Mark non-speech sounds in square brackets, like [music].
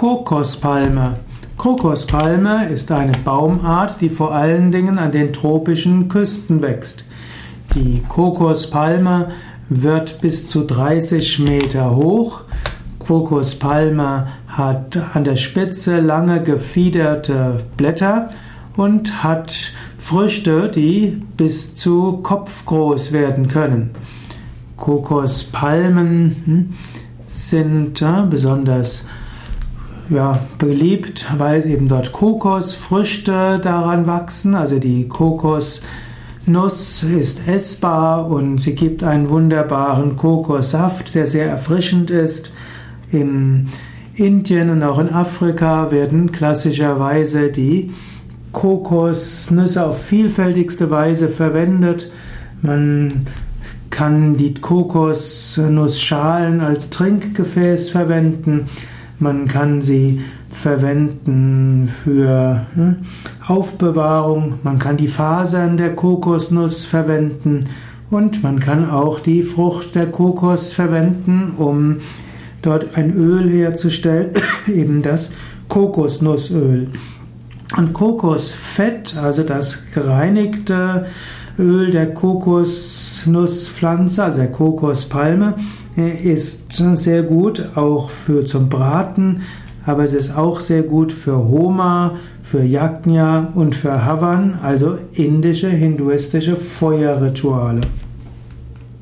Kokospalme. Kokospalme ist eine Baumart, die vor allen Dingen an den tropischen Küsten wächst. Die Kokospalme wird bis zu 30 Meter hoch. Kokospalme hat an der Spitze lange gefiederte Blätter und hat Früchte, die bis zu kopfgroß werden können. Kokospalmen hm, sind besonders ja, beliebt, weil eben dort Kokosfrüchte daran wachsen. Also die Kokosnuss ist essbar und sie gibt einen wunderbaren Kokossaft, der sehr erfrischend ist. In Indien und auch in Afrika werden klassischerweise die Kokosnüsse auf vielfältigste Weise verwendet. Man kann die Kokosnussschalen als Trinkgefäß verwenden. Man kann sie verwenden für hm, Aufbewahrung. Man kann die Fasern der Kokosnuss verwenden. Und man kann auch die Frucht der Kokos verwenden, um dort ein Öl herzustellen, [coughs] eben das Kokosnussöl. Und Kokosfett, also das gereinigte Öl der Kokosnusspflanze, also der Kokospalme, ist sehr gut auch für zum Braten, aber es ist auch sehr gut für Homa, für Yajna und für Havan, also indische, hinduistische Feuerrituale.